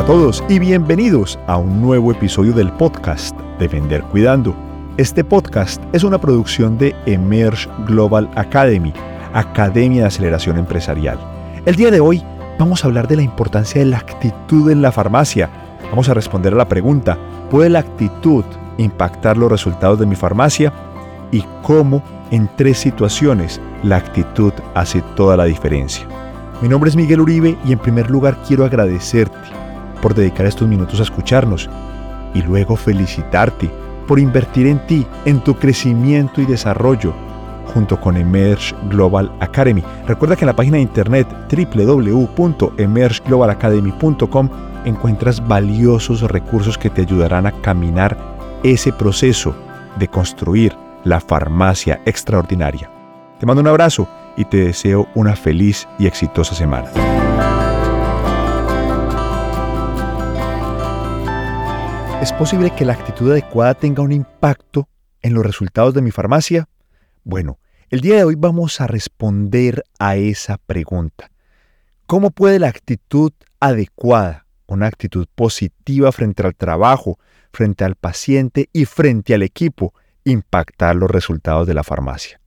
Hola a todos y bienvenidos a un nuevo episodio del podcast de Vender Cuidando. Este podcast es una producción de Emerge Global Academy, Academia de Aceleración Empresarial. El día de hoy vamos a hablar de la importancia de la actitud en la farmacia. Vamos a responder a la pregunta, ¿puede la actitud impactar los resultados de mi farmacia? Y cómo en tres situaciones la actitud hace toda la diferencia. Mi nombre es Miguel Uribe y en primer lugar quiero agradecerte por dedicar estos minutos a escucharnos y luego felicitarte por invertir en ti, en tu crecimiento y desarrollo junto con Emerge Global Academy. Recuerda que en la página de internet www.emergeglobalacademy.com encuentras valiosos recursos que te ayudarán a caminar ese proceso de construir la farmacia extraordinaria. Te mando un abrazo y te deseo una feliz y exitosa semana. ¿Es posible que la actitud adecuada tenga un impacto en los resultados de mi farmacia? Bueno, el día de hoy vamos a responder a esa pregunta. ¿Cómo puede la actitud adecuada, una actitud positiva frente al trabajo, frente al paciente y frente al equipo, impactar los resultados de la farmacia?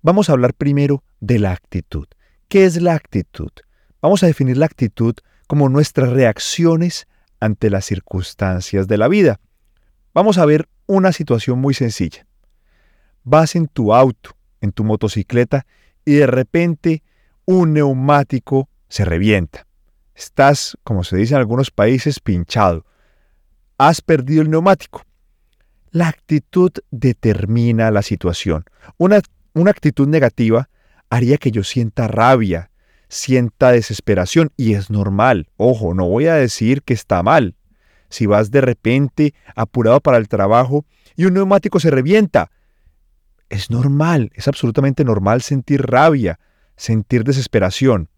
Vamos a hablar primero de la actitud. ¿Qué es la actitud? Vamos a definir la actitud como nuestras reacciones ante las circunstancias de la vida. Vamos a ver una situación muy sencilla. Vas en tu auto, en tu motocicleta, y de repente un neumático se revienta. Estás, como se dice en algunos países, pinchado. Has perdido el neumático. La actitud determina la situación. Una una actitud negativa haría que yo sienta rabia, sienta desesperación y es normal. Ojo, no voy a decir que está mal. Si vas de repente apurado para el trabajo y un neumático se revienta, es normal, es absolutamente normal sentir rabia, sentir desesperación.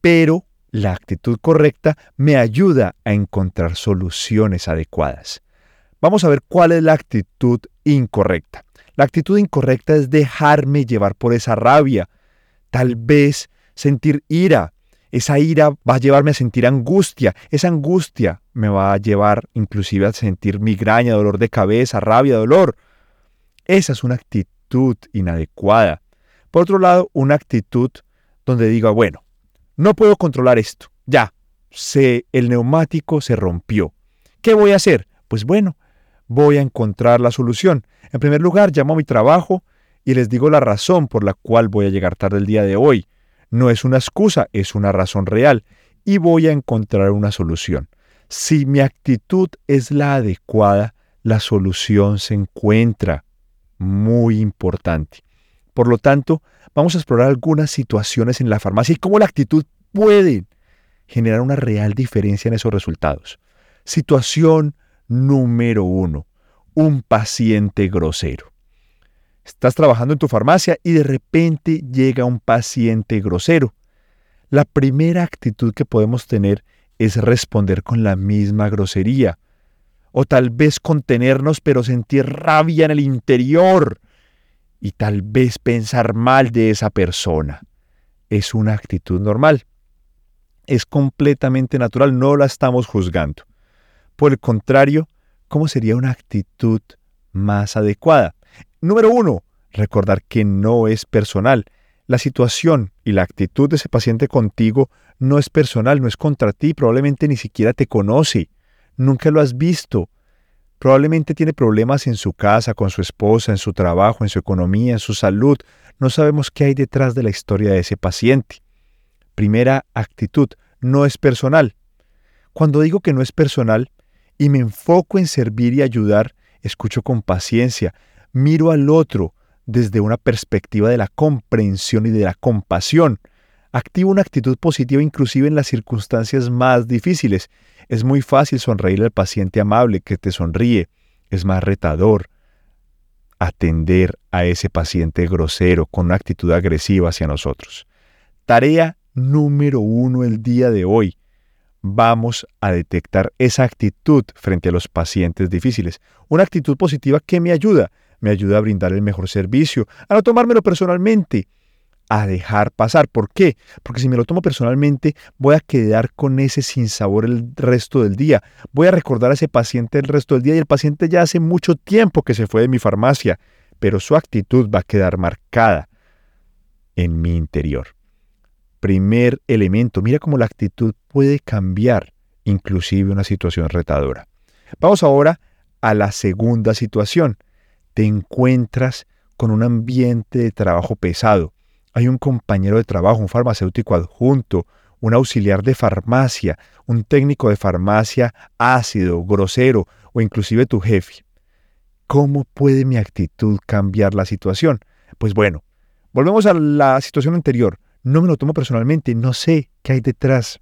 Pero la actitud correcta me ayuda a encontrar soluciones adecuadas. Vamos a ver cuál es la actitud incorrecta. La actitud incorrecta es dejarme llevar por esa rabia, tal vez sentir ira. Esa ira va a llevarme a sentir angustia. Esa angustia me va a llevar inclusive a sentir migraña, dolor de cabeza, rabia, dolor. Esa es una actitud inadecuada. Por otro lado, una actitud donde diga, bueno, no puedo controlar esto. Ya, se, el neumático se rompió. ¿Qué voy a hacer? Pues bueno, voy a encontrar la solución. En primer lugar, llamo a mi trabajo y les digo la razón por la cual voy a llegar tarde el día de hoy. No es una excusa, es una razón real y voy a encontrar una solución. Si mi actitud es la adecuada, la solución se encuentra. Muy importante. Por lo tanto, vamos a explorar algunas situaciones en la farmacia y cómo la actitud puede generar una real diferencia en esos resultados. Situación número uno, un paciente grosero. Estás trabajando en tu farmacia y de repente llega un paciente grosero. La primera actitud que podemos tener es responder con la misma grosería. O tal vez contenernos pero sentir rabia en el interior. Y tal vez pensar mal de esa persona. Es una actitud normal. Es completamente natural, no la estamos juzgando. Por el contrario, ¿cómo sería una actitud más adecuada? Número uno, recordar que no es personal. La situación y la actitud de ese paciente contigo no es personal, no es contra ti, probablemente ni siquiera te conoce, nunca lo has visto. Probablemente tiene problemas en su casa, con su esposa, en su trabajo, en su economía, en su salud. No sabemos qué hay detrás de la historia de ese paciente. Primera actitud, no es personal. Cuando digo que no es personal, y me enfoco en servir y ayudar, escucho con paciencia, miro al otro desde una perspectiva de la comprensión y de la compasión. Activo una actitud positiva inclusive en las circunstancias más difíciles. Es muy fácil sonreír al paciente amable que te sonríe. Es más retador atender a ese paciente grosero con una actitud agresiva hacia nosotros. Tarea número uno el día de hoy vamos a detectar esa actitud frente a los pacientes difíciles. Una actitud positiva que me ayuda, me ayuda a brindar el mejor servicio, a no tomármelo personalmente, a dejar pasar. ¿Por qué? Porque si me lo tomo personalmente, voy a quedar con ese sinsabor el resto del día. Voy a recordar a ese paciente el resto del día y el paciente ya hace mucho tiempo que se fue de mi farmacia, pero su actitud va a quedar marcada en mi interior. Primer elemento, mira cómo la actitud puede cambiar inclusive una situación retadora. Vamos ahora a la segunda situación. Te encuentras con un ambiente de trabajo pesado. Hay un compañero de trabajo, un farmacéutico adjunto, un auxiliar de farmacia, un técnico de farmacia ácido, grosero o inclusive tu jefe. ¿Cómo puede mi actitud cambiar la situación? Pues bueno, volvemos a la situación anterior. No me lo tomo personalmente, no sé qué hay detrás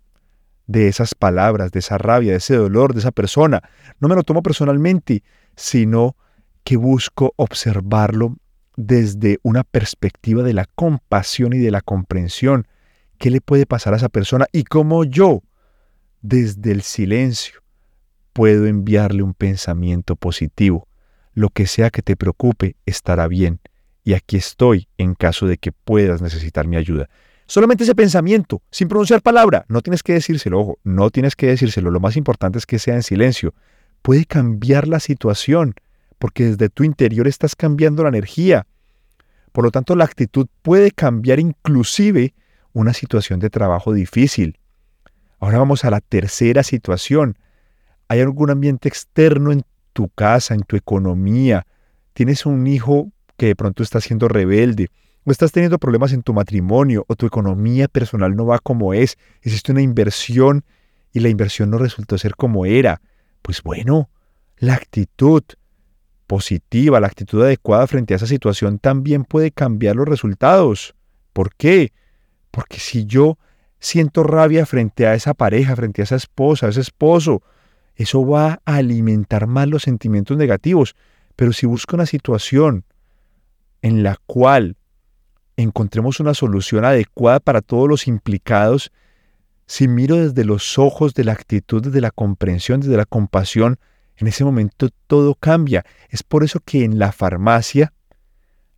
de esas palabras, de esa rabia, de ese dolor, de esa persona. No me lo tomo personalmente, sino que busco observarlo desde una perspectiva de la compasión y de la comprensión. ¿Qué le puede pasar a esa persona? Y cómo yo, desde el silencio, puedo enviarle un pensamiento positivo. Lo que sea que te preocupe estará bien. Y aquí estoy en caso de que puedas necesitar mi ayuda. Solamente ese pensamiento, sin pronunciar palabra. No tienes que decírselo, ojo, no tienes que decírselo. Lo más importante es que sea en silencio. Puede cambiar la situación, porque desde tu interior estás cambiando la energía. Por lo tanto, la actitud puede cambiar inclusive una situación de trabajo difícil. Ahora vamos a la tercera situación. ¿Hay algún ambiente externo en tu casa, en tu economía? ¿Tienes un hijo que de pronto está siendo rebelde? o estás teniendo problemas en tu matrimonio o tu economía personal no va como es, hiciste una inversión y la inversión no resultó ser como era, pues bueno, la actitud positiva, la actitud adecuada frente a esa situación también puede cambiar los resultados. ¿Por qué? Porque si yo siento rabia frente a esa pareja, frente a esa esposa, a ese esposo, eso va a alimentar más los sentimientos negativos. Pero si busco una situación en la cual encontremos una solución adecuada para todos los implicados, si miro desde los ojos de la actitud, desde la comprensión, desde la compasión, en ese momento todo cambia. Es por eso que en la farmacia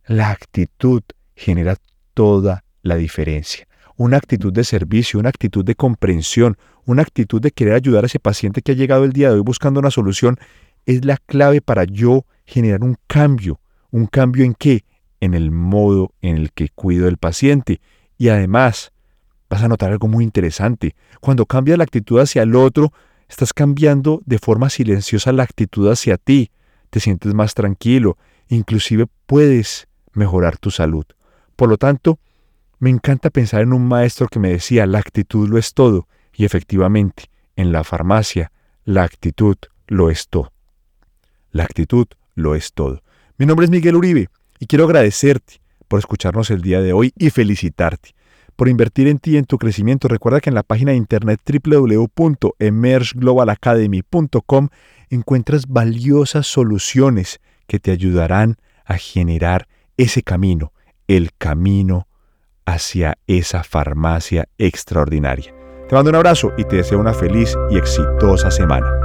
la actitud genera toda la diferencia. Una actitud de servicio, una actitud de comprensión, una actitud de querer ayudar a ese paciente que ha llegado el día de hoy buscando una solución, es la clave para yo generar un cambio. ¿Un cambio en qué? en el modo en el que cuido del paciente. Y además, vas a notar algo muy interesante. Cuando cambias la actitud hacia el otro, estás cambiando de forma silenciosa la actitud hacia ti. Te sientes más tranquilo. Inclusive puedes mejorar tu salud. Por lo tanto, me encanta pensar en un maestro que me decía, la actitud lo es todo. Y efectivamente, en la farmacia, la actitud lo es todo. La actitud lo es todo. Mi nombre es Miguel Uribe y quiero agradecerte por escucharnos el día de hoy y felicitarte por invertir en ti y en tu crecimiento. Recuerda que en la página de internet www.emergeglobalacademy.com encuentras valiosas soluciones que te ayudarán a generar ese camino, el camino hacia esa farmacia extraordinaria. Te mando un abrazo y te deseo una feliz y exitosa semana.